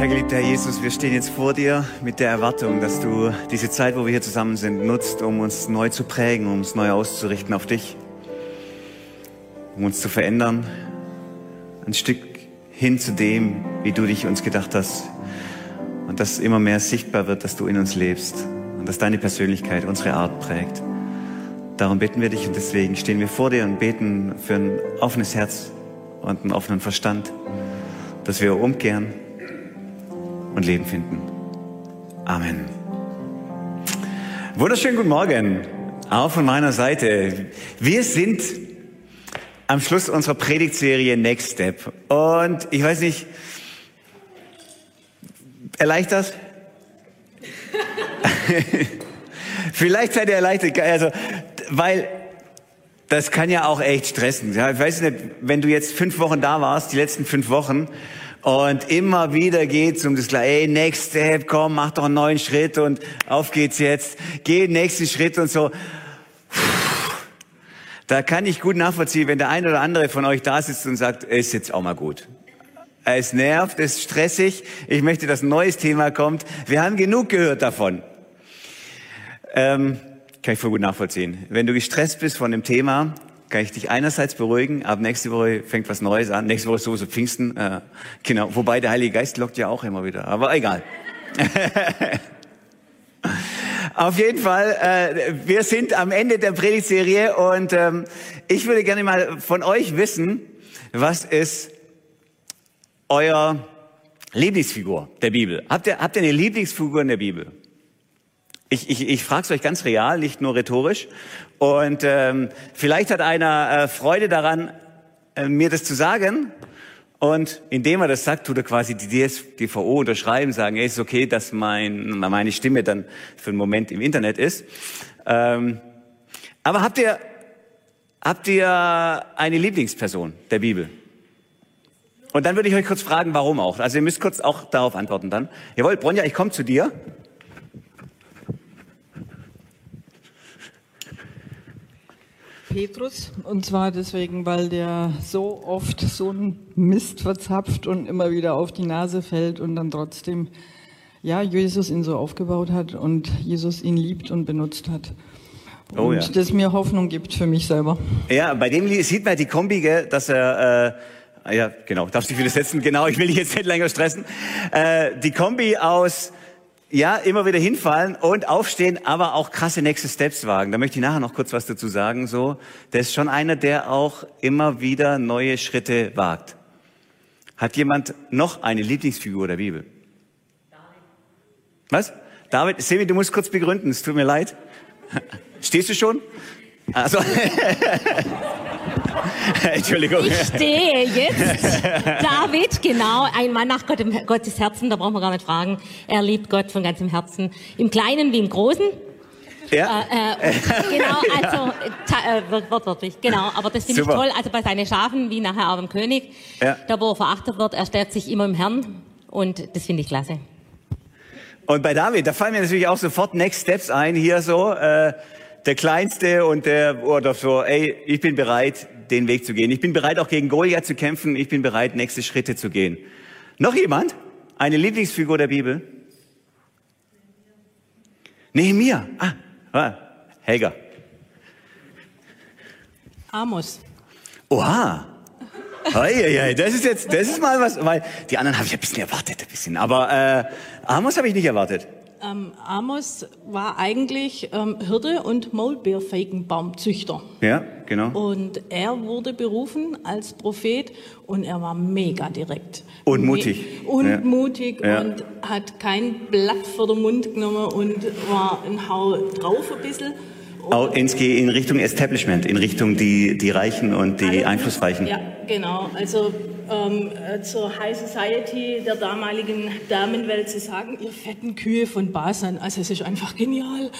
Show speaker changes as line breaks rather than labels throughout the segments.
Ja, geliebter Herr Jesus, wir stehen jetzt vor dir mit der Erwartung, dass du diese Zeit, wo wir hier zusammen sind, nutzt, um uns neu zu prägen, um uns neu auszurichten auf dich, um uns zu verändern, ein Stück hin zu dem, wie du dich uns gedacht hast. Und dass immer mehr sichtbar wird, dass du in uns lebst und dass deine Persönlichkeit unsere Art prägt. Darum bitten wir dich und deswegen stehen wir vor dir und beten für ein offenes Herz und einen offenen Verstand, dass wir umkehren und Leben finden. Amen. Wunderschönen guten Morgen, auch von meiner Seite. Wir sind am Schluss unserer Predigtserie Next Step. Und ich weiß nicht, erleichtert? Vielleicht seid ihr erleichtert, also, weil das kann ja auch echt stressen. Ja, ich weiß nicht, wenn du jetzt fünf Wochen da warst, die letzten fünf Wochen, und immer wieder geht's um das gleiche, ey, next step, komm, mach doch einen neuen Schritt und auf geht's jetzt, geh den nächsten Schritt und so. Da kann ich gut nachvollziehen, wenn der eine oder andere von euch da sitzt und sagt, ist jetzt auch mal gut. Es nervt, es ist stressig, ich möchte, dass ein neues Thema kommt. Wir haben genug gehört davon. Ähm, kann ich voll gut nachvollziehen. Wenn du gestresst bist von dem Thema, kann ich dich einerseits beruhigen, ab nächste Woche fängt was Neues an. Nächste Woche ist sowieso Pfingsten. Äh, genau, wobei der Heilige Geist lockt ja auch immer wieder. Aber egal. Auf jeden Fall, äh, wir sind am Ende der Predigtserie und ähm, ich würde gerne mal von euch wissen, was ist euer Lieblingsfigur der Bibel? Habt ihr, habt ihr eine Lieblingsfigur in der Bibel? Ich, ich, ich frage es euch ganz real, nicht nur rhetorisch. Und ähm, vielleicht hat einer äh, Freude daran, äh, mir das zu sagen. Und indem er das sagt, tut er quasi die DSGVO unterschreiben, sagen, ey, ist okay, dass mein, meine Stimme dann für einen Moment im Internet ist. Ähm, aber habt ihr, habt ihr eine Lieblingsperson der Bibel? Und dann würde ich euch kurz fragen, warum auch. Also ihr müsst kurz auch darauf antworten dann. Jawohl, Bronja, ich komme zu dir.
Petrus. Und zwar deswegen, weil der so oft so einen Mist verzapft und immer wieder auf die Nase fällt und dann trotzdem, ja, Jesus ihn so aufgebaut hat und Jesus ihn liebt und benutzt hat. Und oh ja. das mir Hoffnung gibt für mich selber.
Ja, bei dem sieht man die Kombi, gell, dass er, äh, ja, genau, darfst du wieder setzen, genau, ich will dich jetzt nicht länger stressen. Äh, die Kombi aus ja, immer wieder hinfallen und aufstehen, aber auch krasse nächste Steps wagen. Da möchte ich nachher noch kurz was dazu sagen. So, der ist schon einer, der auch immer wieder neue Schritte wagt. Hat jemand noch eine Lieblingsfigur der Bibel? David. Was? David, Semi, du musst kurz begründen. Es tut mir leid. Stehst du schon? Also. Entschuldigung.
Ich stehe jetzt. David, genau, ein Mann nach Gott, Gottes Herzen, da brauchen wir gar nicht fragen. Er liebt Gott von ganzem Herzen. Im Kleinen wie im Großen.
Ja.
Äh, äh, genau, also äh, wortwörtlich, genau. Aber das finde ich toll. Also bei seinen Schafen, wie nachher auch dem König, ja. da wo er verachtet wird, er stärkt sich immer im Herrn und das finde ich klasse.
Und bei David, da fallen mir natürlich auch sofort Next Steps ein, hier so. Äh, der Kleinste und der, oder so, ey, ich bin bereit, den Weg zu gehen. Ich bin bereit, auch gegen Goliath zu kämpfen. Ich bin bereit, nächste Schritte zu gehen. Noch jemand? Eine Lieblingsfigur der Bibel? Nehemiah. Ah, ah Helga.
Amos.
Oha. Eieiei, das ist jetzt, das ist mal was, weil die anderen habe ich ein bisschen erwartet, ein bisschen. Aber äh, Amos habe ich nicht erwartet.
Ähm, Amos war eigentlich ähm, Hirte und Maulbeerfeigenbaumzüchter.
Ja, genau.
Und er wurde berufen als Prophet und er war mega direkt.
Und mutig.
Und ja. mutig ja. und hat kein Blatt vor den Mund genommen und war ein Hau drauf ein bisschen.
Auch in Richtung Establishment, in Richtung die, die Reichen und die Einflussreichen.
Ja, genau. Also ähm, äh, zur High Society der damaligen Damenwelt zu sagen, ihr fetten Kühe von Basan. Also es ist einfach genial.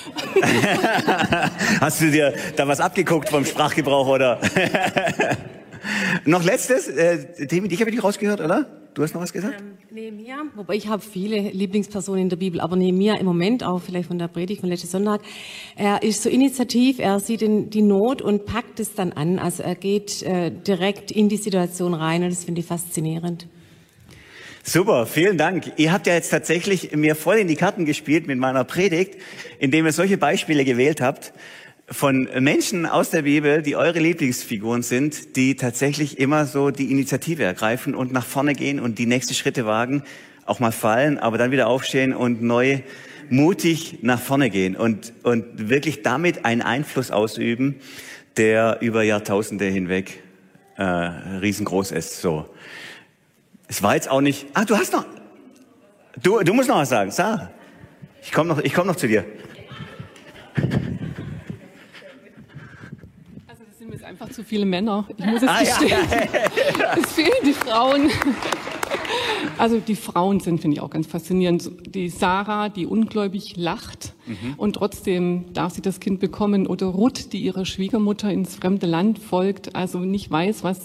Hast du dir da was abgeguckt vom Sprachgebrauch oder? Noch letztes, äh, Demi, dich habe ich nicht rausgehört, oder? Du hast noch was gesagt? Ähm,
Nehemia, wobei ich habe viele Lieblingspersonen in der Bibel, aber Nehemia im Moment auch vielleicht von der Predigt von letzten Sonntag. Er ist so initiativ, er sieht in die Not und packt es dann an. Also er geht äh, direkt in die Situation rein und das finde ich faszinierend.
Super, vielen Dank. Ihr habt ja jetzt tatsächlich mir voll in die Karten gespielt mit meiner Predigt, indem ihr solche Beispiele gewählt habt von Menschen aus der Bibel, die eure Lieblingsfiguren sind, die tatsächlich immer so die Initiative ergreifen und nach vorne gehen und die nächsten Schritte wagen, auch mal fallen, aber dann wieder aufstehen und neu mutig nach vorne gehen und, und wirklich damit einen Einfluss ausüben, der über Jahrtausende hinweg äh, riesengroß ist. So. Es war jetzt auch nicht. Ah, du hast noch. Du, du musst noch was sagen. Sarah. Ich komme noch, ich komm noch zu dir.
Einfach zu viele Männer. Ich muss es ah, gestehen. Ja. es fehlen die Frauen. Also die Frauen sind, finde ich, auch ganz faszinierend. Die Sarah, die ungläubig lacht mhm. und trotzdem darf sie das Kind bekommen. Oder Ruth, die ihrer Schwiegermutter ins fremde Land folgt, also nicht weiß, was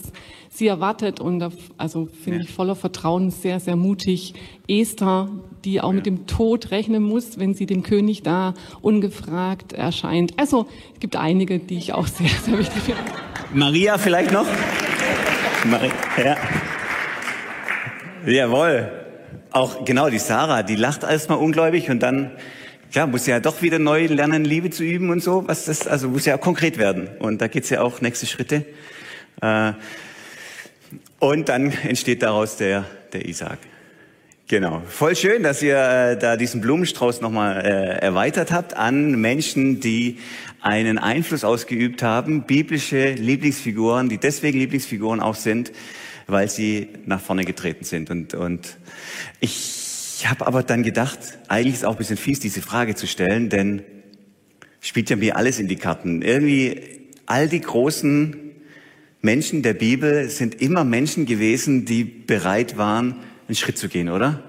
sie erwartet. Und also finde ja. ich voller Vertrauen sehr, sehr mutig. Esther, die auch ja. mit dem Tod rechnen muss, wenn sie dem König da ungefragt erscheint. Also es gibt einige, die ich auch sehr, sehr wichtig finde.
Maria vielleicht noch? Maria, ja. Jawohl. Auch genau die Sarah, die lacht erstmal ungläubig und dann ja, muss ja doch wieder neu lernen, Liebe zu üben und so. Was das, also muss ja auch konkret werden. Und da geht's ja auch nächste Schritte. Äh, und dann entsteht daraus der, der Isaac. Genau. Voll schön, dass ihr äh, da diesen Blumenstrauß nochmal äh, erweitert habt an Menschen, die einen Einfluss ausgeübt haben, biblische Lieblingsfiguren, die deswegen Lieblingsfiguren auch sind, weil sie nach vorne getreten sind. Und, und ich habe aber dann gedacht, eigentlich ist auch ein bisschen fies, diese Frage zu stellen, denn spielt ja mir alles in die Karten. Irgendwie all die großen Menschen der Bibel sind immer Menschen gewesen, die bereit waren, einen Schritt zu gehen, oder?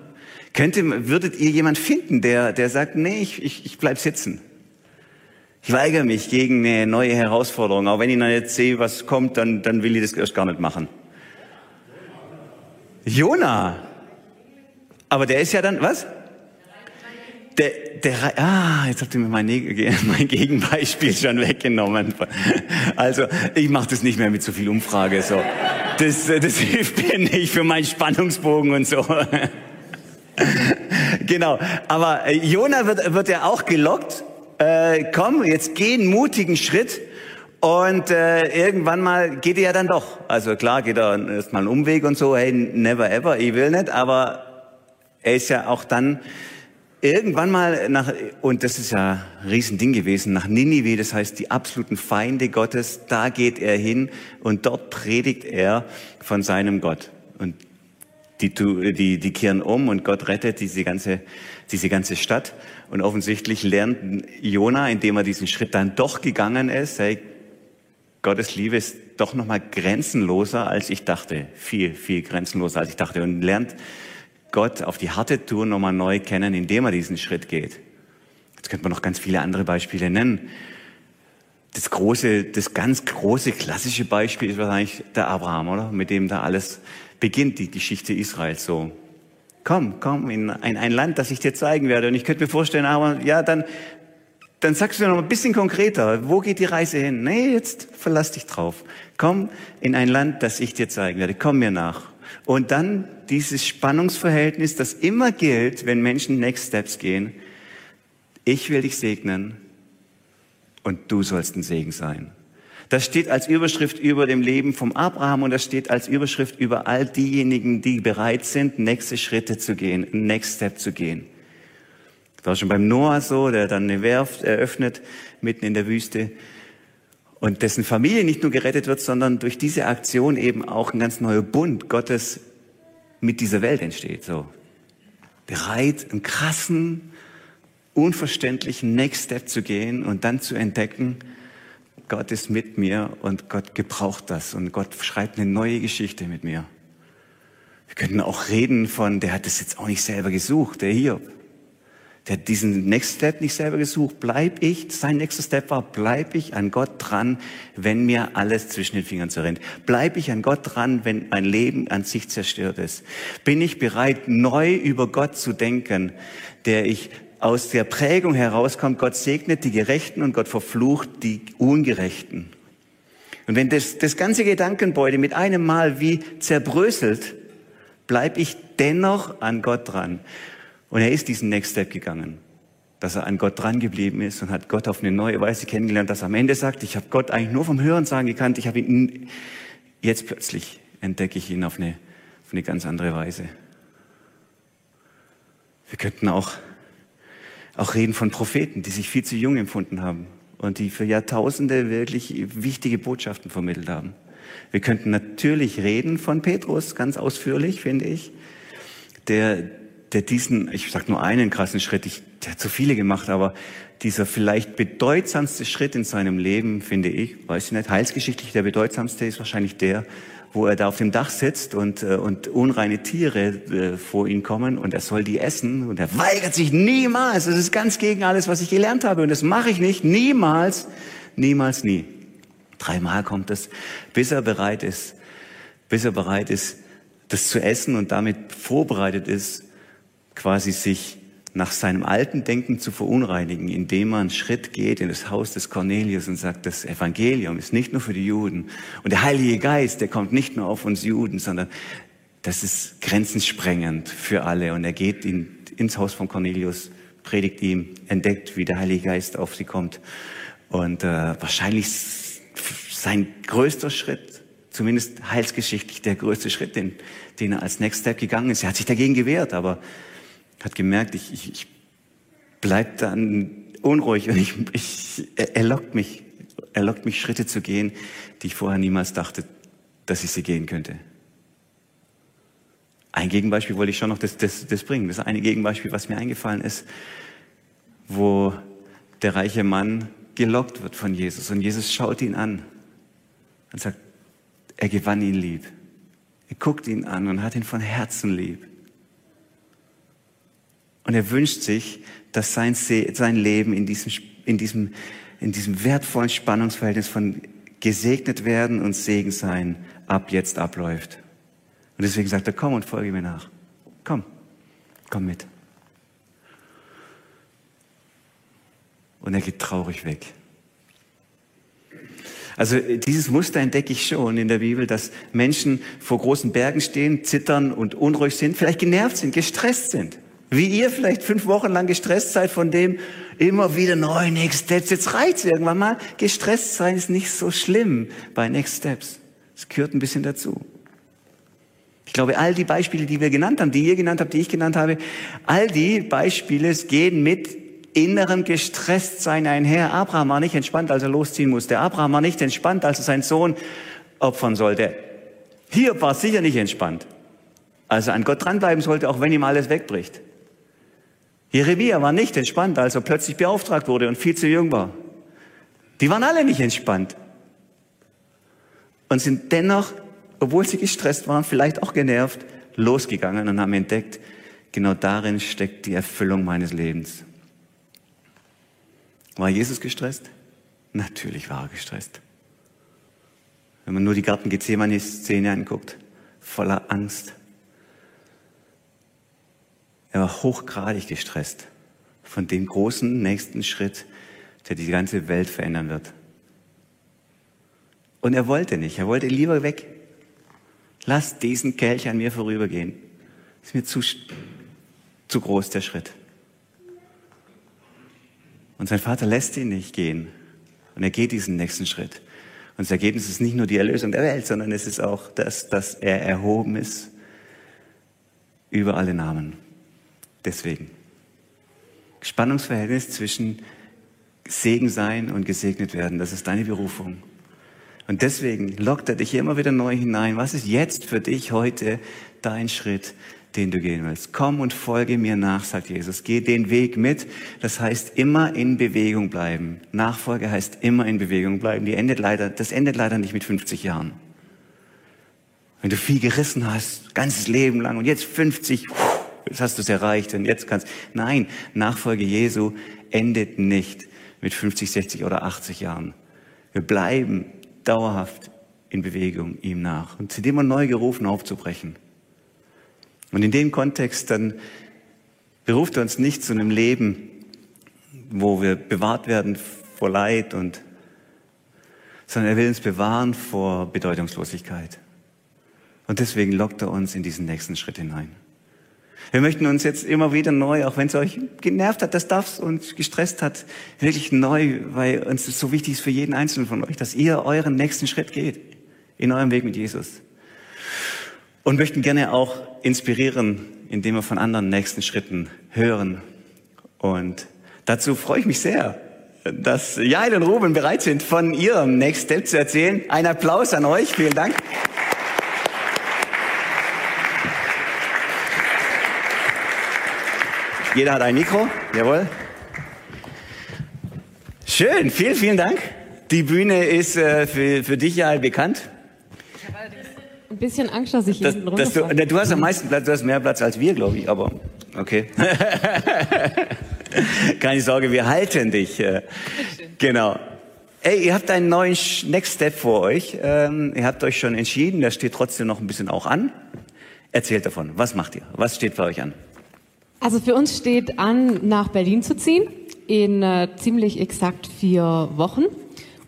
Könnte, würdet ihr jemand finden, der, der sagt, nee, ich, ich, ich bleib sitzen. Ich weigere mich gegen eine neue Herausforderung. Auch wenn ich dann jetzt sehe, was kommt, dann, dann will ich das erst gar nicht machen. Jona. Aber der ist ja dann, was? Der, der, ah, jetzt habt ihr mir mein, mein Gegenbeispiel schon weggenommen. Also, ich mache das nicht mehr mit so viel Umfrage, so. Das, das hilft mir nicht für meinen Spannungsbogen und so. Genau. Aber äh, Jona wird, wird ja auch gelockt. Äh, komm, jetzt geh einen mutigen Schritt und äh, irgendwann mal geht er ja dann doch. Also klar geht er erstmal einen Umweg und so, hey, never ever, ich will nicht, aber er ist ja auch dann irgendwann mal nach, und das ist ja ein Riesending gewesen, nach Ninive, das heißt die absoluten Feinde Gottes, da geht er hin und dort predigt er von seinem Gott. Und die, die, die kehren um und Gott rettet diese ganze, diese ganze Stadt. Und offensichtlich lernt Jona, indem er diesen Schritt dann doch gegangen ist, hey, Gottes Liebe ist doch nochmal grenzenloser, als ich dachte. Viel, viel grenzenloser, als ich dachte. Und lernt Gott auf die harte Tour nochmal neu kennen, indem er diesen Schritt geht. Jetzt könnte man noch ganz viele andere Beispiele nennen. Das große, das ganz große klassische Beispiel ist wahrscheinlich der Abraham, oder? Mit dem da alles beginnt, die Geschichte Israels so. Komm, komm in ein, ein Land, das ich dir zeigen werde. Und ich könnte mir vorstellen, aber ja, dann dann sagst du noch ein bisschen konkreter, wo geht die Reise hin? Nee, jetzt verlass dich drauf. Komm in ein Land, das ich dir zeigen werde. Komm mir nach. Und dann dieses Spannungsverhältnis, das immer gilt, wenn Menschen Next Steps gehen. Ich will dich segnen und du sollst ein Segen sein. Das steht als Überschrift über dem Leben vom Abraham und das steht als Überschrift über all diejenigen, die bereit sind, nächste Schritte zu gehen, Next Step zu gehen. Das war schon beim Noah so, der dann eine Werft eröffnet mitten in der Wüste und dessen Familie nicht nur gerettet wird, sondern durch diese Aktion eben auch ein ganz neuer Bund Gottes mit dieser Welt entsteht. So bereit, einen krassen, unverständlichen Next Step zu gehen und dann zu entdecken, Gott ist mit mir und Gott gebraucht das und Gott schreibt eine neue Geschichte mit mir. Wir könnten auch reden von, der hat das jetzt auch nicht selber gesucht, der Hiob. Der hat diesen Next Step nicht selber gesucht. Bleib ich, sein nächster Step war, bleib ich an Gott dran, wenn mir alles zwischen den Fingern zerrinnt. Bleib ich an Gott dran, wenn mein Leben an sich zerstört ist. Bin ich bereit, neu über Gott zu denken, der ich aus der Prägung herauskommt, Gott segnet die Gerechten und Gott verflucht die Ungerechten. Und wenn das, das ganze Gedankenbeute mit einem Mal wie zerbröselt, Bleib ich dennoch an Gott dran? Und er ist diesen Next Step gegangen, dass er an Gott dran geblieben ist und hat Gott auf eine neue Weise kennengelernt, dass er am Ende sagt, ich habe Gott eigentlich nur vom Hören sagen gekannt, ich habe ihn jetzt plötzlich entdecke ich ihn auf eine, auf eine ganz andere Weise. Wir könnten auch, auch reden von Propheten, die sich viel zu jung empfunden haben und die für Jahrtausende wirklich wichtige Botschaften vermittelt haben. Wir könnten natürlich reden von Petrus, ganz ausführlich, finde ich, der, der diesen, ich sage nur einen krassen Schritt, ich, der hat so viele gemacht, aber dieser vielleicht bedeutsamste Schritt in seinem Leben, finde ich, weiß ich nicht, heilsgeschichtlich der bedeutsamste ist wahrscheinlich der, wo er da auf dem Dach sitzt und, äh, und unreine Tiere äh, vor ihn kommen und er soll die essen und er weigert sich niemals. Das ist ganz gegen alles, was ich gelernt habe und das mache ich nicht. Niemals, niemals, nie. Dreimal kommt es, bis er bereit ist, bis er bereit ist, das zu essen und damit vorbereitet ist, quasi sich nach seinem alten Denken zu verunreinigen, indem man einen Schritt geht in das Haus des Cornelius und sagt, das Evangelium ist nicht nur für die Juden. Und der Heilige Geist, der kommt nicht nur auf uns Juden, sondern das ist grenzensprengend für alle. Und er geht in, ins Haus von Cornelius, predigt ihm, entdeckt, wie der Heilige Geist auf sie kommt. Und äh, wahrscheinlich sein größter Schritt, zumindest heilsgeschichtlich der größte Schritt, den, den er als Next Step gegangen ist. Er hat sich dagegen gewehrt, aber hat gemerkt, ich, ich, ich bleib dann unruhig und ich, ich, er, lockt mich, er lockt mich Schritte zu gehen, die ich vorher niemals dachte, dass ich sie gehen könnte. Ein Gegenbeispiel wollte ich schon noch das, das, das bringen. Das eine Gegenbeispiel, was mir eingefallen ist, wo der reiche Mann gelockt wird von Jesus und Jesus schaut ihn an und sagt, er gewann ihn lieb. Er guckt ihn an und hat ihn von Herzen lieb. Und er wünscht sich, dass sein, sein Leben in diesem, in, diesem, in diesem wertvollen Spannungsverhältnis von gesegnet werden und Segen sein ab jetzt abläuft. Und deswegen sagt er, komm und folge mir nach. Komm, komm mit. Und er geht traurig weg. Also dieses Muster entdecke ich schon in der Bibel, dass Menschen vor großen Bergen stehen, zittern und unruhig sind, vielleicht genervt sind, gestresst sind. Wie ihr vielleicht fünf Wochen lang gestresst seid von dem immer wieder neu Next Steps. Jetzt reizt irgendwann mal. Gestresst sein ist nicht so schlimm bei Next Steps. Es gehört ein bisschen dazu. Ich glaube, all die Beispiele, die wir genannt haben, die ihr genannt habt, die ich genannt habe, all die Beispiele gehen mit innerem Gestresstsein einher. Abraham war nicht entspannt, als er losziehen musste. Abraham war nicht entspannt, als er seinen Sohn opfern sollte. Hier war sicher nicht entspannt, als er an Gott dranbleiben sollte, auch wenn ihm alles wegbricht. Jeremia war nicht entspannt, als er plötzlich beauftragt wurde und viel zu jung war. Die waren alle nicht entspannt. Und sind dennoch, obwohl sie gestresst waren, vielleicht auch genervt, losgegangen und haben entdeckt, genau darin steckt die Erfüllung meines Lebens. War Jesus gestresst? Natürlich war er gestresst. Wenn man nur die Garten Gethsemane-Szene anguckt, voller Angst, er war hochgradig gestresst von dem großen nächsten Schritt, der die ganze Welt verändern wird. Und er wollte nicht, er wollte lieber weg. Lass diesen Kelch an mir vorübergehen. Ist mir zu, zu groß der Schritt. Und sein Vater lässt ihn nicht gehen. Und er geht diesen nächsten Schritt. Und das Ergebnis ist nicht nur die Erlösung der Welt, sondern es ist auch das, dass er erhoben ist über alle Namen deswegen. Spannungsverhältnis zwischen Segen sein und gesegnet werden, das ist deine Berufung. Und deswegen lockt er dich immer wieder neu hinein. Was ist jetzt für dich heute dein Schritt, den du gehen willst? Komm und folge mir nach, sagt Jesus. Geh den Weg mit. Das heißt immer in Bewegung bleiben. Nachfolge heißt immer in Bewegung bleiben. Die endet leider, das endet leider nicht mit 50 Jahren. Wenn du viel gerissen hast, ganzes Leben lang und jetzt 50, jetzt hast du es erreicht und jetzt kannst. Nein, Nachfolge Jesu endet nicht mit 50, 60 oder 80 Jahren. Wir bleiben dauerhaft in Bewegung ihm nach und sind immer neu gerufen aufzubrechen. Und in dem Kontext dann beruft er uns nicht zu einem Leben, wo wir bewahrt werden vor Leid und, sondern er will uns bewahren vor Bedeutungslosigkeit. Und deswegen lockt er uns in diesen nächsten Schritt hinein. Wir möchten uns jetzt immer wieder neu, auch wenn es euch genervt hat, das darf uns gestresst hat, wirklich neu, weil uns das so wichtig ist für jeden Einzelnen von euch, dass ihr euren nächsten Schritt geht in eurem Weg mit Jesus. Und möchten gerne auch inspirieren, indem wir von anderen nächsten Schritten hören. Und dazu freue ich mich sehr, dass Jael und Ruben bereit sind, von ihrem Next Step zu erzählen. Ein Applaus an euch. Vielen Dank. Jeder hat ein Mikro. Jawohl. Schön. Vielen, vielen Dank. Die Bühne ist äh, für, für dich ja bekannt.
Ich habe ein bisschen Angst, dass ich
das, hinten runter du, du hast am meisten Platz, du hast mehr Platz als wir, glaube ich, aber okay. Keine Sorge, wir halten dich. Äh, genau. Ey, ihr habt einen neuen Next Step vor euch. Ähm, ihr habt euch schon entschieden, das steht trotzdem noch ein bisschen auch an. Erzählt davon. Was macht ihr? Was steht für euch an?
Also für uns steht an, nach Berlin zu ziehen in äh, ziemlich exakt vier Wochen.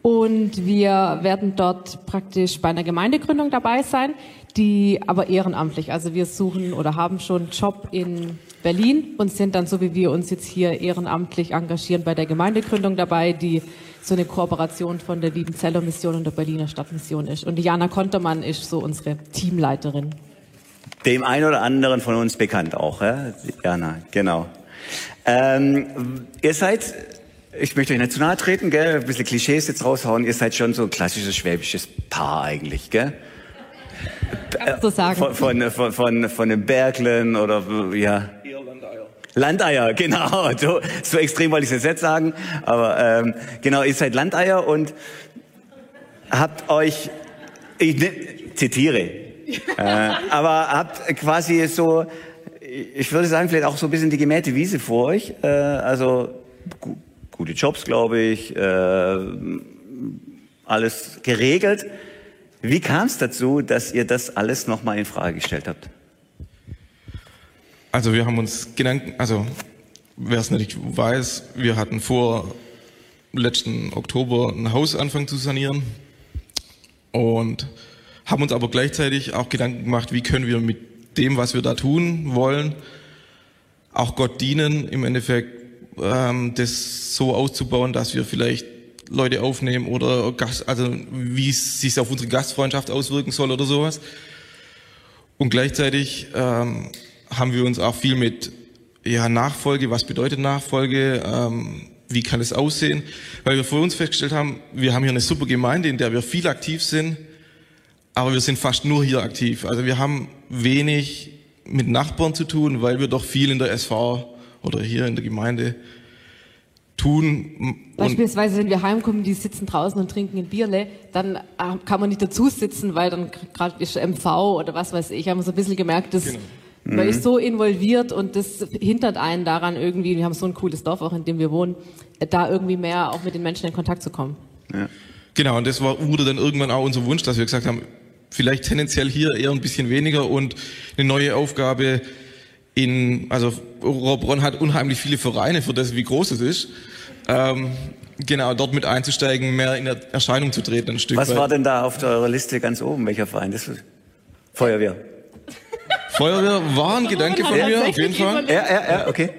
Und wir werden dort praktisch bei einer Gemeindegründung dabei sein, die aber ehrenamtlich. Also wir suchen oder haben schon Job in Berlin und sind dann, so wie wir uns jetzt hier ehrenamtlich engagieren, bei der Gemeindegründung dabei, die so eine Kooperation von der Liebenzeller Mission und der Berliner Stadtmission ist. Und Diana Kontermann ist so unsere Teamleiterin.
Dem einen oder anderen von uns bekannt auch, ja? Jana, genau. Ähm, ihr seid, ich möchte euch nicht zu nahe treten, gell? ein bisschen Klischees jetzt raushauen, ihr seid schon so ein klassisches schwäbisches Paar eigentlich, gell?
Du sagen.
Von, von, von, von, von den Berglen oder, ja. Landeier, genau. So, so extrem wollte ich es jetzt sagen. Aber ähm, genau, ihr seid Landeier und habt euch, ich ne, zitiere, äh, aber habt quasi so, ich würde sagen, vielleicht auch so ein bisschen die gemähte Wiese vor euch. Äh, also gu gute Jobs, glaube ich, äh, alles geregelt. Wie kam es dazu, dass ihr das alles nochmal in Frage gestellt habt?
Also wir haben uns Gedanken, also wer es nicht weiß, wir hatten vor letzten Oktober ein Haus anfangen zu sanieren und haben uns aber gleichzeitig auch Gedanken gemacht, wie können wir mit dem, was wir da tun wollen, auch Gott dienen, im Endeffekt ähm, das so auszubauen, dass wir vielleicht Leute aufnehmen oder Gast, also wie es sich auf unsere Gastfreundschaft auswirken soll oder sowas. Und gleichzeitig ähm, haben wir uns auch viel mit ja, Nachfolge, was bedeutet Nachfolge, ähm, wie kann es aussehen, weil wir vor uns festgestellt haben, wir haben hier eine super Gemeinde, in der wir viel aktiv sind, aber wir sind fast nur hier aktiv. Also wir haben wenig mit Nachbarn zu tun, weil wir doch viel in der SV oder hier in der Gemeinde tun.
Beispielsweise, wenn wir heimkommen, die sitzen draußen und trinken ein Bierle, dann äh, kann man nicht dazu sitzen, weil dann gerade ist MV oder was weiß ich. Haben wir so ein bisschen gemerkt, dass genau. man mhm. ist so involviert und das hindert einen daran irgendwie, wir haben so ein cooles Dorf auch, in dem wir wohnen, da irgendwie mehr auch mit den Menschen in Kontakt zu kommen.
Ja. Genau, und das war, wurde dann irgendwann auch unser Wunsch, dass wir gesagt haben, vielleicht tendenziell hier eher ein bisschen weniger und eine neue Aufgabe in, also Robronn hat unheimlich viele Vereine für das, wie groß es ist. Ähm, genau, dort mit einzusteigen, mehr in Erscheinung zu treten, ein Stück
Was weit. war denn da auf eurer Liste ganz oben? Welcher Verein? Das ist Feuerwehr.
Feuerwehr war ein Gedanke von mir, auf jeden Fall.
Ja, ja, ja, okay.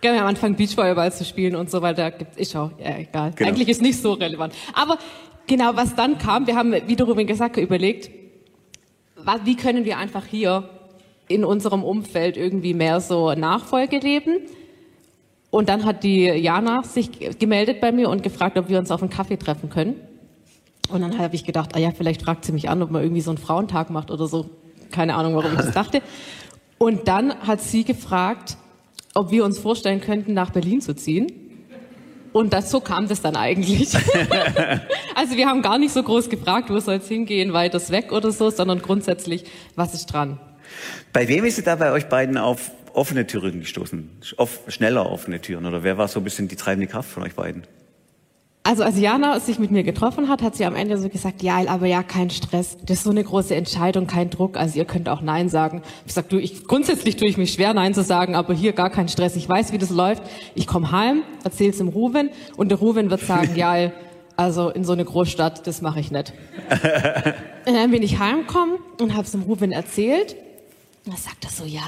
Gerne am Anfang Beachvolleyball zu spielen und so weiter. Gibt ich auch, ja, egal. Genau. Eigentlich ist nicht so relevant. Aber genau, was dann kam, wir haben, wie Ruben gesagt überlegt, wie können wir einfach hier in unserem Umfeld irgendwie mehr so Nachfolge leben. Und dann hat die Jana sich gemeldet bei mir und gefragt, ob wir uns auf einen Kaffee treffen können. Und dann habe ich gedacht, ah ja, vielleicht fragt sie mich an, ob man irgendwie so einen Frauentag macht oder so. Keine Ahnung, warum ich das dachte. Und dann hat sie gefragt, ob wir uns vorstellen könnten, nach Berlin zu ziehen. Und das, so kam das dann eigentlich. also wir haben gar nicht so groß gefragt, wo soll es hingehen, weit das weg oder so, sondern grundsätzlich, was ist dran?
Bei wem ist es da bei euch beiden auf offene Türen gestoßen? Auf schneller offene Türen? Oder wer war so ein bisschen die treibende Kraft von euch beiden?
Also als Jana sich mit mir getroffen hat, hat sie am Ende so gesagt, ja, aber ja, kein Stress. Das ist so eine große Entscheidung, kein Druck. Also ihr könnt auch Nein sagen. Ich sag, du, ich, grundsätzlich tue ich mich schwer, Nein zu sagen, aber hier gar kein Stress. Ich weiß, wie das läuft. Ich komme heim, erzähl's dem Ruven und der Ruven wird sagen, ja, also in so eine Großstadt, das mache ich nicht. und dann bin ich heimgekommen und habe es dem Ruben erzählt. Und dann sagt er so, ja,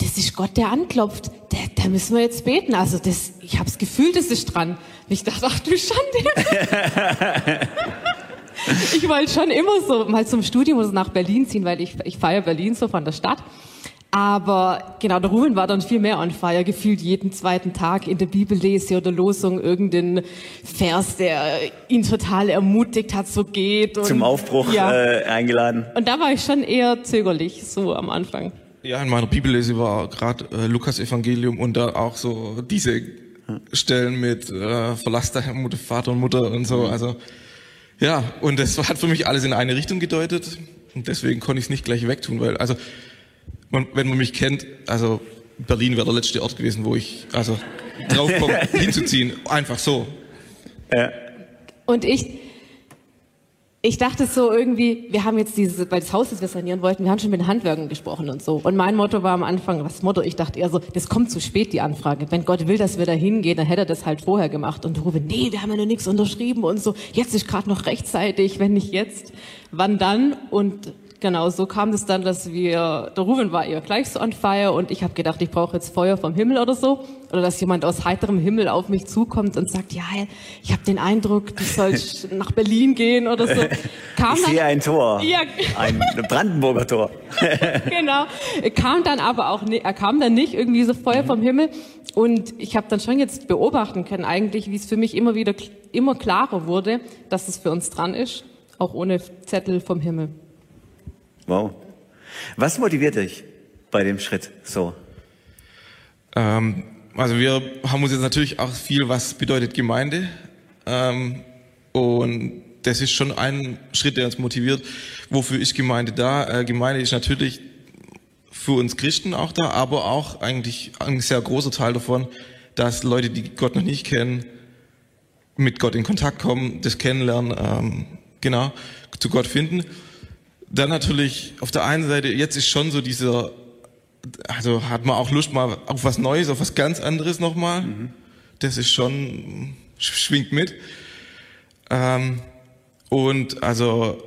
das ist Gott, der anklopft. Da, da müssen wir jetzt beten. Also das, ich habe das Gefühl, das ist dran. Und ich dachte, ach du Schande. ich wollte schon immer so mal zum Studium oder nach Berlin ziehen, weil ich, ich feiere Berlin so von der Stadt. Aber genau, der Ruben war dann viel mehr on fire, gefühlt jeden zweiten Tag in der Bibellese oder Losung irgendein Vers, der ihn total ermutigt hat, so geht.
Und, Zum Aufbruch ja. äh, eingeladen.
Und da war ich schon eher zögerlich, so am Anfang.
Ja, in meiner Bibellese war gerade äh, Lukas Evangelium und da auch so diese Stellen mit äh, Verlass deiner Mutter, Vater und Mutter und so. Also ja, und das hat für mich alles in eine Richtung gedeutet und deswegen konnte ich es nicht gleich wegtun, weil also man, wenn man mich kennt, also Berlin wäre der letzte Ort gewesen, wo ich also draufkomme, hinzuziehen. Einfach so.
Ja. Und ich, ich dachte so irgendwie, wir haben jetzt dieses, weil das Haus, das wir sanieren wollten, wir haben schon mit den Handwerkern gesprochen und so. Und mein Motto war am Anfang, was Motto? Ich dachte eher so, das kommt zu spät, die Anfrage. Wenn Gott will, dass wir da hingehen, dann hätte er das halt vorher gemacht. Und Rufe, nee, wir haben ja noch nichts unterschrieben und so. Jetzt ist gerade noch rechtzeitig, wenn nicht jetzt, wann dann? Und Genau, so kam es dann, dass wir, der Ruben war eher gleich so on fire und ich habe gedacht, ich brauche jetzt Feuer vom Himmel oder so. Oder dass jemand aus heiterem Himmel auf mich zukommt und sagt, ja, ich habe den Eindruck, du sollst nach Berlin gehen oder so.
Kam ich dann, sehe ein Tor, ja, ein Brandenburger Tor.
genau, kam dann aber auch, er kam dann nicht irgendwie so Feuer vom Himmel und ich habe dann schon jetzt beobachten können eigentlich, wie es für mich immer wieder, immer klarer wurde, dass es für uns dran ist, auch ohne Zettel vom Himmel.
Wow. Was motiviert dich bei dem Schritt so?
Ähm, also wir haben uns jetzt natürlich auch viel, was bedeutet Gemeinde. Ähm, und das ist schon ein Schritt, der uns motiviert. Wofür ist Gemeinde da? Äh, Gemeinde ist natürlich für uns Christen auch da, aber auch eigentlich ein sehr großer Teil davon, dass Leute, die Gott noch nicht kennen, mit Gott in Kontakt kommen, das kennenlernen, ähm, genau, zu Gott finden. Dann natürlich auf der einen Seite, jetzt ist schon so dieser, also hat man auch Lust mal auf was Neues, auf was ganz anderes nochmal. Mhm. Das ist schon, schwingt mit. Ähm, und also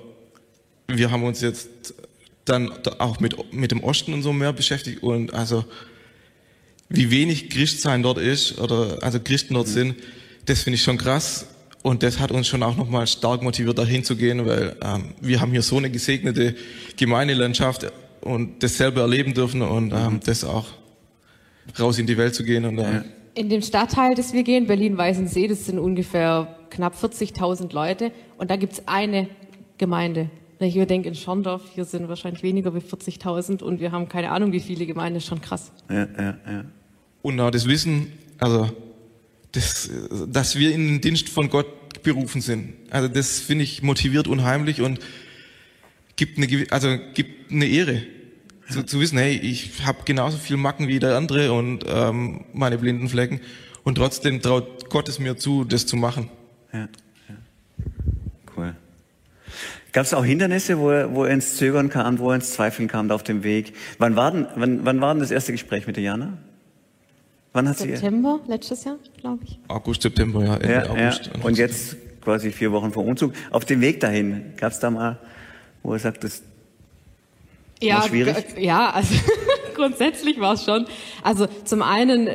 wir haben uns jetzt dann auch mit, mit dem Osten und so mehr beschäftigt und also wie wenig Christsein dort ist oder also Christen dort mhm. sind, das finde ich schon krass. Und das hat uns schon auch nochmal stark motiviert, dahin zu gehen, weil ähm, wir haben hier so eine gesegnete Gemeindelandschaft und das selber erleben dürfen und ähm, mhm. das auch raus in die Welt zu gehen. Und, äh,
in dem Stadtteil, das wir gehen, Berlin-Weißensee, das sind ungefähr knapp 40.000 Leute und da gibt's eine Gemeinde. Wenn ich denke, in Schorndorf, hier sind wahrscheinlich weniger wie 40.000 und wir haben keine Ahnung, wie viele Gemeinden, schon krass.
Ja, ja, ja.
Und auch das Wissen, also das, dass wir in den Dienst von Gott berufen sind. Also das finde ich motiviert unheimlich und gibt eine, also gibt eine Ehre. Zu, zu wissen, hey, ich habe genauso viel Macken wie der andere und ähm, meine blinden Flecken und trotzdem traut Gott es mir zu, das zu machen. Ja, ja.
Cool. Gab es auch Hindernisse, wo, wo er ins Zögern kam, wo er ins Zweifeln kam auf dem Weg? Wann war denn, wann, wann war denn das erste Gespräch mit der Jana?
Wann hat September, sie, letztes Jahr, glaube ich.
August, September, ja, Ende ja, August.
Ja. Und jetzt quasi vier Wochen vor Umzug. Auf dem Weg dahin, gab es da mal, wo er sagt, das ja, war schwierig?
Ja, also grundsätzlich war es schon. Also zum einen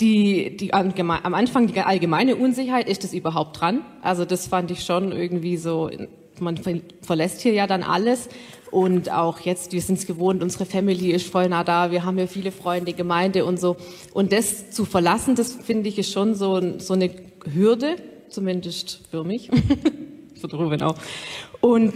die, die am Anfang die allgemeine Unsicherheit, ist das überhaupt dran? Also das fand ich schon irgendwie so, man verlässt hier ja dann alles und auch jetzt, wir sind es gewohnt, unsere Family ist voll nah da, wir haben ja viele Freunde, Gemeinde und so. Und das zu verlassen, das finde ich ist schon so, so eine Hürde, zumindest für mich, für Ruben auch. Und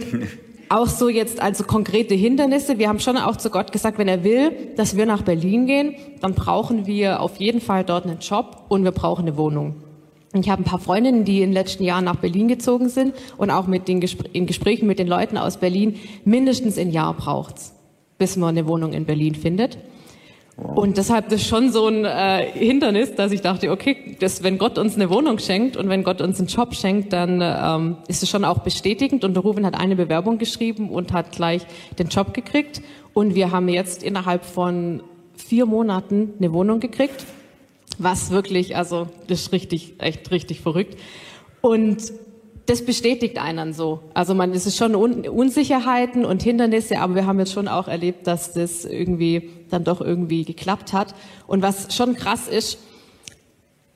auch so jetzt also konkrete Hindernisse. Wir haben schon auch zu Gott gesagt, wenn er will, dass wir nach Berlin gehen, dann brauchen wir auf jeden Fall dort einen Job und wir brauchen eine Wohnung. Ich habe ein paar Freundinnen, die in den letzten Jahren nach Berlin gezogen sind und auch mit den Gespr in Gesprächen mit den Leuten aus Berlin mindestens ein Jahr braucht's, bis man eine Wohnung in Berlin findet. Und deshalb das ist schon so ein äh, Hindernis, dass ich dachte, okay, das, wenn Gott uns eine Wohnung schenkt und wenn Gott uns einen Job schenkt, dann ähm, ist es schon auch bestätigend. Und der Ruben hat eine Bewerbung geschrieben und hat gleich den Job gekriegt. Und wir haben jetzt innerhalb von vier Monaten eine Wohnung gekriegt, was wirklich, also das ist richtig, echt richtig verrückt. Und das bestätigt einen so. Also man, es ist schon Un Unsicherheiten und Hindernisse, aber wir haben jetzt schon auch erlebt, dass das irgendwie dann doch irgendwie geklappt hat. Und was schon krass ist,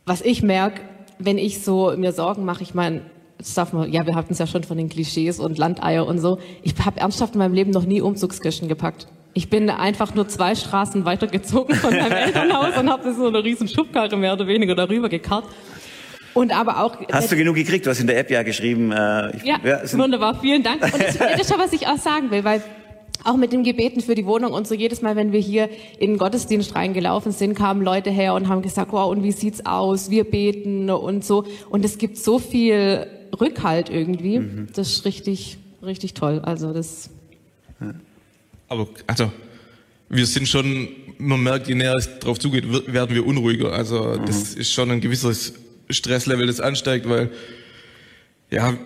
was ich merke, wenn ich so mir Sorgen mache, ich meine, das darf man, ja, wir hatten es ja schon von den Klischees und Landeier und so. Ich habe ernsthaft in meinem Leben noch nie Umzugskirchen gepackt. Ich bin einfach nur zwei Straßen weitergezogen von meinem Elternhaus und habe so eine riesen Schubkarre mehr oder weniger darüber gekarrt. Und aber auch.
Hast du genug gekriegt? Du hast in der App ja geschrieben.
Äh, ich, ja, ja wunderbar, vielen Dank. Und das, das ist schon, was ich auch sagen will, weil auch mit den Gebeten für die Wohnung und so jedes Mal, wenn wir hier in den Gottesdienst reingelaufen sind, kamen Leute her und haben gesagt, wow, und wie sieht's aus? Wir beten und so. Und es gibt so viel Rückhalt irgendwie. Mhm. Das ist richtig, richtig toll. Also das.
Aber also wir sind schon, man merkt, je näher es drauf zugeht, werden wir unruhiger. Also mhm. das ist schon ein gewisses Stresslevel, das ansteigt, weil ja,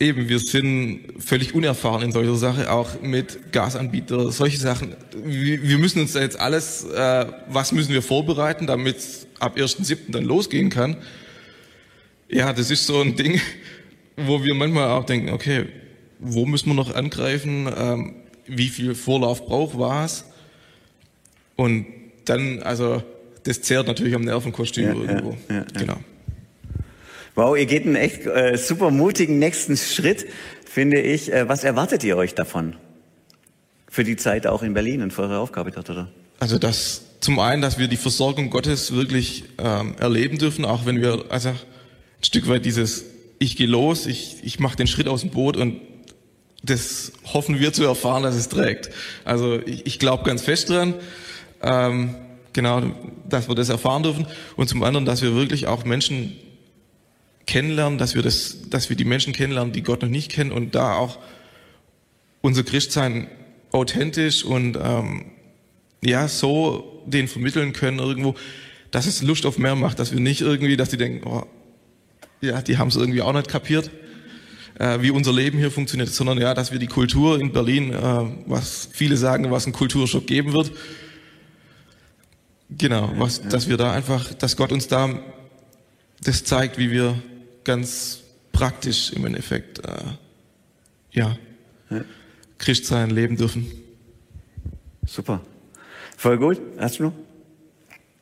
eben, wir sind völlig unerfahren in solcher Sache, auch mit Gasanbieter, solche Sachen. Wir müssen uns da jetzt alles, äh, was müssen wir vorbereiten, damit es ab 1.7. dann losgehen kann. Ja, das ist so ein Ding, wo wir manchmal auch denken, okay, wo müssen wir noch angreifen, ähm, wie viel Vorlauf braucht was? Und dann, also, das zehrt natürlich am Nervenkostüm ja, irgendwo. Ja, ja, genau.
Wow, ihr geht einen echt äh, super mutigen nächsten Schritt, finde ich. Äh, was erwartet ihr euch davon? Für die Zeit auch in Berlin und für eure Aufgabe dort, oder?
Also das zum einen, dass wir die Versorgung Gottes wirklich ähm, erleben dürfen, auch wenn wir also ein Stück weit dieses Ich gehe los, ich, ich mache den Schritt aus dem Boot und das hoffen wir zu erfahren, dass es trägt. Also ich, ich glaube ganz fest dran, ähm, genau, dass wir das erfahren dürfen und zum anderen, dass wir wirklich auch Menschen kennenlernen, dass wir das, dass wir die Menschen kennenlernen, die Gott noch nicht kennen und da auch unser Christsein authentisch und ähm, ja so den vermitteln können irgendwo, dass es Lust auf mehr macht, dass wir nicht irgendwie, dass die denken, oh, ja, die haben es irgendwie auch nicht kapiert, äh, wie unser Leben hier funktioniert, sondern ja, dass wir die Kultur in Berlin, äh, was viele sagen, was ein Kulturschock geben wird, genau, was, dass wir da einfach, dass Gott uns da das zeigt, wie wir ganz praktisch im Endeffekt, äh, ja, ja, Christsein leben dürfen.
Super. Voll gut. Hast du noch?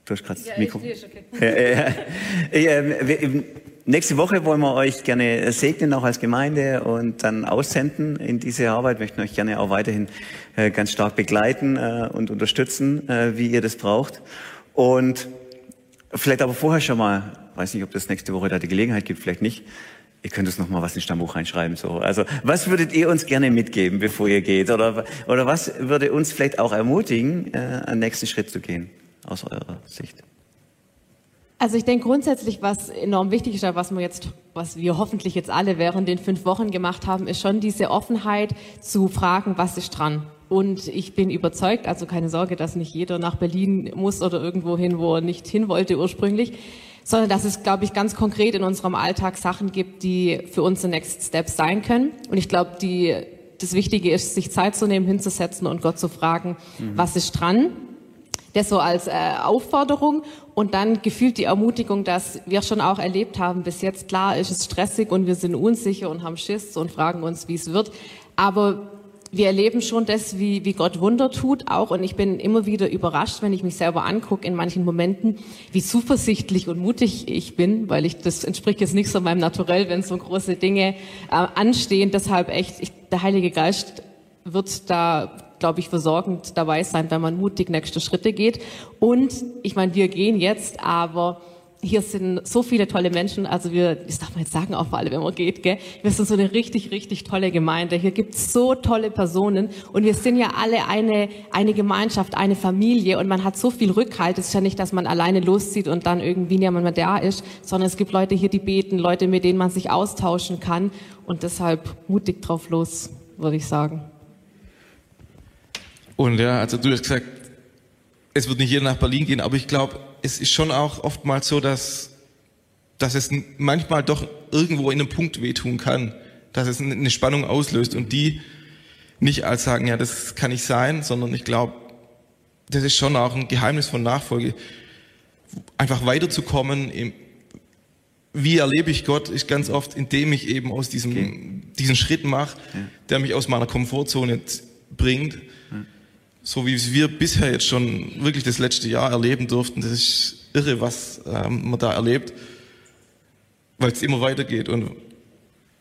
Du hast gerade das ja, Mikro. Ich, okay. ja, ja. äh, nächste Woche wollen wir euch gerne segnen, auch als Gemeinde, und dann aussenden in diese Arbeit. Möchten euch gerne auch weiterhin äh, ganz stark begleiten äh, und unterstützen, äh, wie ihr das braucht. Und vielleicht aber vorher schon mal weiß nicht, ob das nächste Woche da die Gelegenheit gibt, vielleicht nicht. Ihr könnt uns noch mal was ins Stammbuch reinschreiben. So, also was würdet ihr uns gerne mitgeben, bevor ihr geht, oder oder was würde uns vielleicht auch ermutigen, einen nächsten Schritt zu gehen aus eurer Sicht?
Also ich denke grundsätzlich, was enorm wichtig ist, was wir jetzt, was wir hoffentlich jetzt alle während den fünf Wochen gemacht haben, ist schon diese Offenheit zu fragen, was ist dran. Und ich bin überzeugt, also keine Sorge, dass nicht jeder nach Berlin muss oder irgendwo hin, wo er nicht hin wollte ursprünglich sondern dass es, glaube ich, ganz konkret in unserem Alltag Sachen gibt, die für uns the Next Steps sein können. Und ich glaube, die, das Wichtige ist, sich Zeit zu nehmen, hinzusetzen und Gott zu fragen, mhm. was ist dran? Das so als äh, Aufforderung und dann gefühlt die Ermutigung, dass wir schon auch erlebt haben, bis jetzt klar ist es stressig und wir sind unsicher und haben Schiss und fragen uns, wie es wird. Aber wir erleben schon das, wie, wie Gott Wunder tut auch. Und ich bin immer wieder überrascht, wenn ich mich selber angucke in manchen Momenten, wie zuversichtlich und mutig ich bin, weil ich, das entspricht jetzt nicht so meinem Naturell, wenn so große Dinge äh, anstehen. Deshalb echt, ich, der Heilige Geist wird da, glaube ich, versorgend dabei sein, wenn man mutig nächste Schritte geht. Und ich meine, wir gehen jetzt, aber hier sind so viele tolle Menschen, also wir, das darf man jetzt sagen auf alle, wenn man geht, gell? Wir sind so eine richtig, richtig tolle Gemeinde. Hier gibt's so tolle Personen und wir sind ja alle eine, eine Gemeinschaft, eine Familie und man hat so viel Rückhalt. Es ist ja nicht, dass man alleine loszieht und dann irgendwie niemand mehr da ist, sondern es gibt Leute hier, die beten, Leute, mit denen man sich austauschen kann und deshalb mutig drauf los, würde ich sagen.
Und ja, also du hast gesagt, es wird nicht jeder nach Berlin gehen, aber ich glaube, es ist schon auch oftmals so, dass, dass es manchmal doch irgendwo in einem Punkt wehtun kann, dass es eine Spannung auslöst und die nicht als sagen, ja, das kann nicht sein, sondern ich glaube, das ist schon auch ein Geheimnis von Nachfolge, einfach weiterzukommen, wie erlebe ich Gott, ist ganz oft, indem ich eben aus diesem, okay. diesen Schritt mache, ja. der mich aus meiner Komfortzone bringt. Ja. So wie wir bisher jetzt schon wirklich das letzte Jahr erleben durften. Das ist irre, was ähm, man da erlebt, weil es immer weitergeht. Und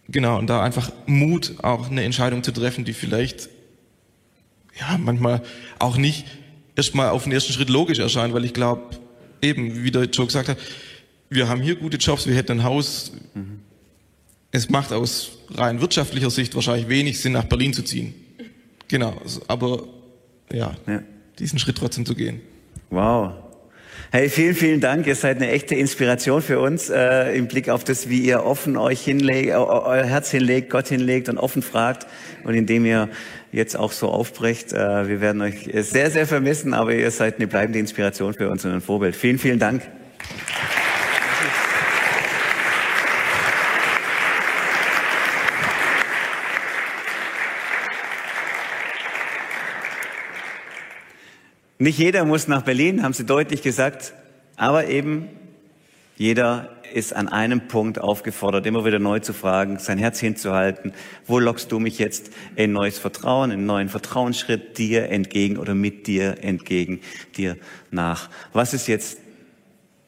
genau, und da einfach Mut, auch eine Entscheidung zu treffen, die vielleicht ja manchmal auch nicht erstmal auf den ersten Schritt logisch erscheint, weil ich glaube, eben, wie der Joe gesagt hat, wir haben hier gute Jobs, wir hätten ein Haus. Mhm. Es macht aus rein wirtschaftlicher Sicht wahrscheinlich wenig Sinn, nach Berlin zu ziehen. Genau, aber ja, ja. diesen Schritt trotzdem zu gehen.
Wow. Hey, vielen, vielen Dank. Ihr seid eine echte Inspiration für uns äh, im Blick auf das, wie ihr offen euch hinlegt, euer Herz hinlegt, Gott hinlegt und offen fragt und indem ihr jetzt auch so aufbrecht. Äh, wir werden euch sehr, sehr vermissen, aber ihr seid eine bleibende Inspiration für uns und ein Vorbild. Vielen, vielen Dank. Nicht jeder muss nach Berlin, haben sie deutlich gesagt, aber eben jeder ist an einem Punkt aufgefordert, immer wieder neu zu fragen, sein Herz hinzuhalten. Wo lockst du mich jetzt in neues Vertrauen, in neuen Vertrauensschritt dir entgegen oder mit dir entgegen, dir nach? Was ist jetzt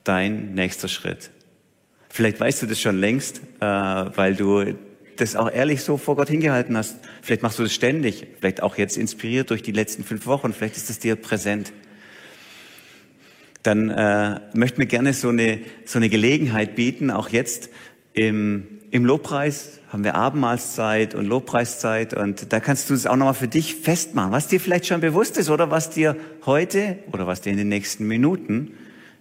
dein nächster Schritt? Vielleicht weißt du das schon längst, äh, weil du das auch ehrlich so vor Gott hingehalten hast. Vielleicht machst du das ständig, vielleicht auch jetzt inspiriert durch die letzten fünf Wochen, vielleicht ist es dir präsent. Dann äh, möchten wir gerne so eine, so eine Gelegenheit bieten, auch jetzt im, im Lobpreis haben wir Abendmahlszeit und Lobpreiszeit und da kannst du es auch nochmal für dich festmachen, was dir vielleicht schon bewusst ist oder was dir heute oder was dir in den nächsten Minuten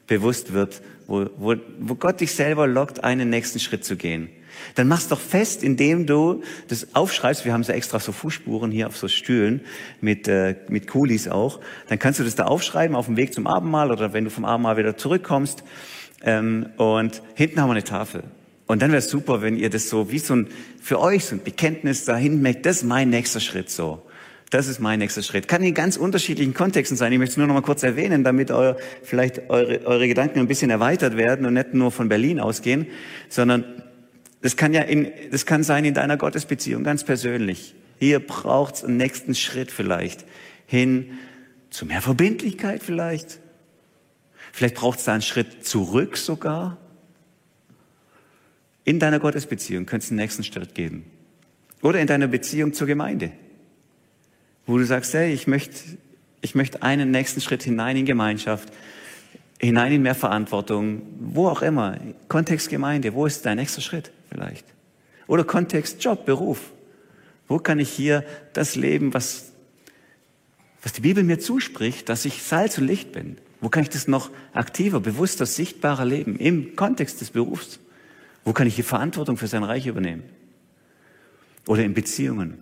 bewusst wird, wo, wo, wo Gott dich selber lockt, einen nächsten Schritt zu gehen. Dann mach's doch fest, indem du das aufschreibst. Wir haben so extra so Fußspuren hier auf so Stühlen mit, äh, mit Kulis auch. Dann kannst du das da aufschreiben auf dem Weg zum Abendmahl oder wenn du vom Abendmahl wieder zurückkommst. Ähm, und hinten haben wir eine Tafel. Und dann wäre es super, wenn ihr das so wie so ein, für euch so ein Bekenntnis dahin merkt, das ist mein nächster Schritt so. Das ist mein nächster Schritt. Kann in ganz unterschiedlichen Kontexten sein. Ich möchte es nur noch mal kurz erwähnen, damit euer, vielleicht eure, eure Gedanken ein bisschen erweitert werden und nicht nur von Berlin ausgehen, sondern das kann ja in, das kann sein in deiner Gottesbeziehung, ganz persönlich. Hier braucht's einen nächsten Schritt vielleicht hin zu mehr Verbindlichkeit vielleicht. Vielleicht braucht's da einen Schritt zurück sogar. In deiner Gottesbeziehung könntest du einen nächsten Schritt geben. Oder in deiner Beziehung zur Gemeinde. Wo du sagst, hey, ich möchte, ich möchte einen nächsten Schritt hinein in Gemeinschaft hinein in mehr Verantwortung, wo auch immer, Kontext Gemeinde, wo ist dein nächster Schritt vielleicht? Oder Kontext Job, Beruf. Wo kann ich hier das leben, was, was die Bibel mir zuspricht, dass ich Salz und Licht bin? Wo kann ich das noch aktiver, bewusster, sichtbarer leben im Kontext des Berufs? Wo kann ich hier Verantwortung für sein Reich übernehmen? Oder in Beziehungen,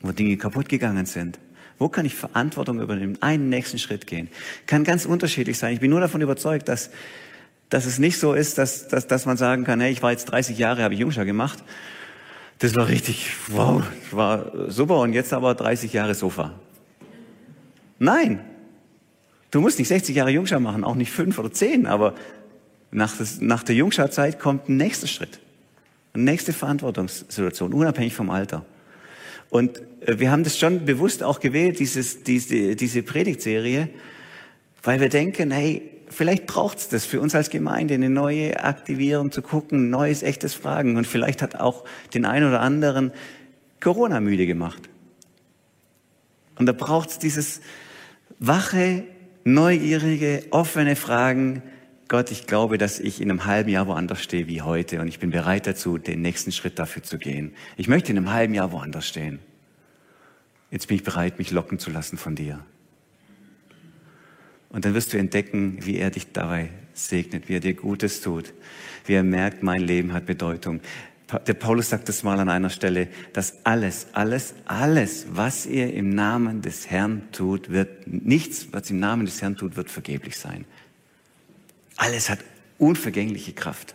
wo Dinge kaputt gegangen sind? Wo kann ich Verantwortung übernehmen? Einen nächsten Schritt gehen. Kann ganz unterschiedlich sein. Ich bin nur davon überzeugt, dass, dass es nicht so ist, dass, dass, dass man sagen kann, hey, ich war jetzt 30 Jahre, habe ich Jungschar gemacht. Das war richtig, wow, war super und jetzt aber 30 Jahre Sofa. Nein. Du musst nicht 60 Jahre Jungschar machen, auch nicht fünf oder zehn, aber nach, das, nach der Jungscharzeit kommt ein nächster Schritt. Eine nächste Verantwortungssituation, unabhängig vom Alter. Und äh, wir haben das schon bewusst auch gewählt, dieses, diese, diese Predigtserie, weil wir denken, hey, vielleicht braucht's das für uns als Gemeinde, eine neue Aktivierung zu gucken, neues, echtes Fragen. Und vielleicht hat auch den einen oder anderen Corona müde gemacht. Und da braucht's dieses wache, neugierige, offene Fragen. Gott, ich glaube, dass ich in einem halben Jahr woanders stehe wie heute und ich bin bereit dazu, den nächsten Schritt dafür zu gehen. Ich möchte in einem halben Jahr woanders stehen. Jetzt bin ich bereit, mich locken zu lassen von dir. Und dann wirst du entdecken, wie er dich dabei segnet, wie er dir Gutes tut, wie er merkt, mein Leben hat Bedeutung. Der Paulus sagt es mal an einer Stelle, dass alles, alles, alles, was ihr im Namen des Herrn tut, wird, nichts, was im Namen des Herrn tut, wird vergeblich sein. Alles hat unvergängliche Kraft.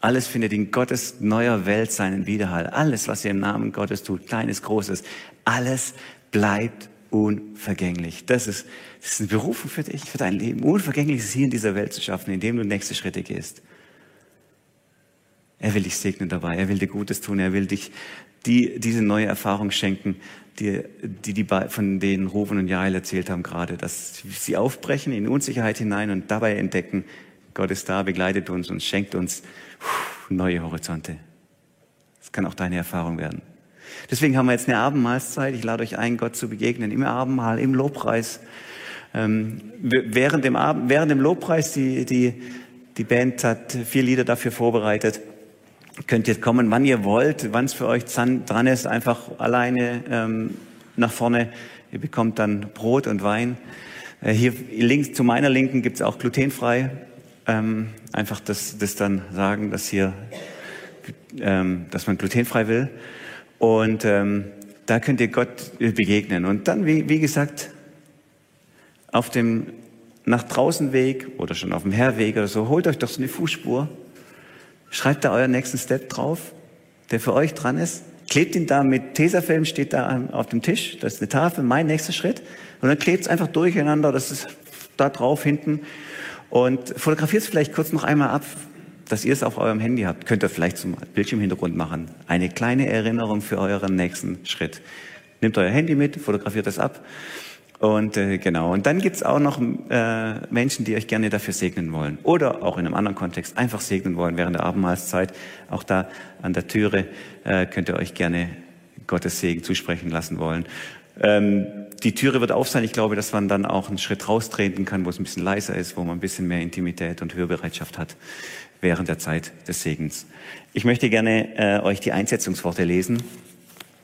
Alles findet in Gottes neuer Welt seinen Widerhall. Alles, was ihr im Namen Gottes tut, kleines, großes, alles bleibt unvergänglich. Das ist, das ist eine Berufung für dich, für dein Leben. Unvergängliches hier in dieser Welt zu schaffen, indem du nächste Schritte gehst. Er will dich segnen dabei. Er will dir Gutes tun. Er will dich die, diese neue Erfahrung schenken, die, die, die von denen Rufen und Jael erzählt haben gerade, dass sie aufbrechen in Unsicherheit hinein und dabei entdecken, Gott ist da, begleitet uns und schenkt uns neue Horizonte. Das kann auch deine Erfahrung werden. Deswegen haben wir jetzt eine Abendmahlszeit. Ich lade euch ein, Gott zu begegnen, im Abendmahl, im Lobpreis. Ähm, während, dem Abend, während dem Lobpreis, die, die, die Band hat vier Lieder dafür vorbereitet. Könnt ihr kommen, wann ihr wollt, wann es für euch dran ist, einfach alleine ähm, nach vorne. Ihr bekommt dann Brot und Wein. Äh, hier links, zu meiner Linken gibt's auch glutenfrei. Ähm, einfach das, das dann sagen, dass hier, ähm, dass man glutenfrei will. Und ähm, da könnt ihr Gott begegnen. Und dann, wie, wie gesagt, auf dem nach draußen Weg oder schon auf dem Herweg oder so, holt euch doch so eine Fußspur, schreibt da euren nächsten Step drauf, der für euch dran ist, klebt ihn da mit Tesafilm, steht da auf dem Tisch, das ist eine Tafel, mein nächster Schritt, und dann klebt es einfach durcheinander, das ist da drauf hinten, und fotografiert es vielleicht kurz noch einmal ab, dass ihr es auf eurem Handy habt. Könnt ihr vielleicht zum Bildschirmhintergrund machen. Eine kleine Erinnerung für euren nächsten Schritt. Nehmt euer Handy mit, fotografiert es ab und äh, genau. Und dann gibt's auch noch äh, Menschen, die euch gerne dafür segnen wollen. Oder auch in einem anderen Kontext einfach segnen wollen während der Abendmahlzeit. Auch da an der Türe äh, könnt ihr euch gerne Gottes Segen zusprechen lassen wollen. Ähm, die Türe wird auf sein. Ich glaube, dass man dann auch einen Schritt raustreten kann, wo es ein bisschen leiser ist, wo man ein bisschen mehr Intimität und Hörbereitschaft hat während der Zeit des Segens. Ich möchte gerne äh, euch die Einsetzungsworte lesen,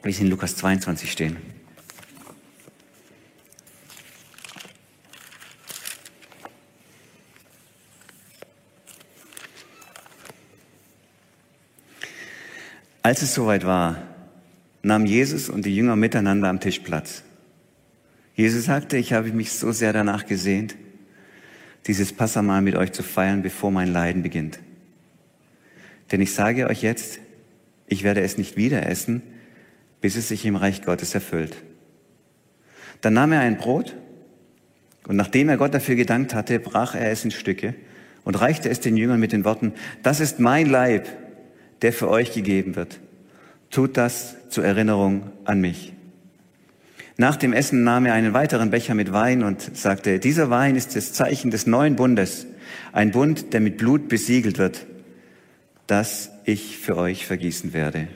wie sie in Lukas 22 stehen. Als es soweit war, nahm Jesus und die Jünger miteinander am Tisch Platz. Jesus sagte, ich habe mich so sehr danach gesehnt, dieses Passamal mit euch zu feiern, bevor mein Leiden beginnt. Denn ich sage euch jetzt, ich werde es nicht wieder essen, bis es sich im Reich Gottes erfüllt. Dann nahm er ein Brot und nachdem er Gott dafür gedankt hatte, brach er es in Stücke und reichte es den Jüngern mit den Worten, das ist mein Leib, der für euch gegeben wird. Tut das zur Erinnerung an mich. Nach dem Essen nahm er einen weiteren Becher mit Wein und sagte, dieser Wein ist das Zeichen des neuen Bundes, ein Bund, der mit Blut besiegelt wird, das ich für euch vergießen werde.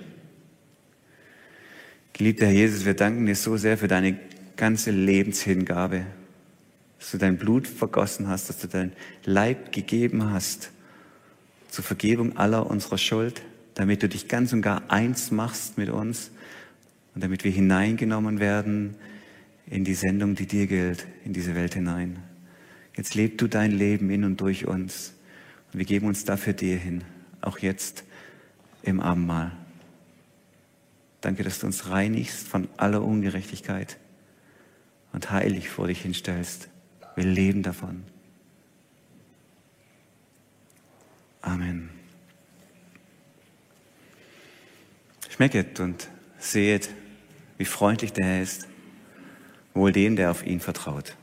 Geliebter Herr Jesus, wir danken dir so sehr für deine ganze Lebenshingabe, dass du dein Blut vergossen hast, dass du dein Leib gegeben hast zur Vergebung aller unserer Schuld damit du dich ganz und gar eins machst mit uns und damit wir hineingenommen werden in die Sendung, die dir gilt, in diese Welt hinein. Jetzt lebst du dein Leben in und durch uns und wir geben uns dafür dir hin, auch jetzt im Abendmahl. Danke, dass du uns reinigst von aller Ungerechtigkeit und heilig vor dich hinstellst. Wir leben davon. Amen. Schmecket und sehet, wie freundlich der Herr ist, wohl dem, der auf ihn vertraut.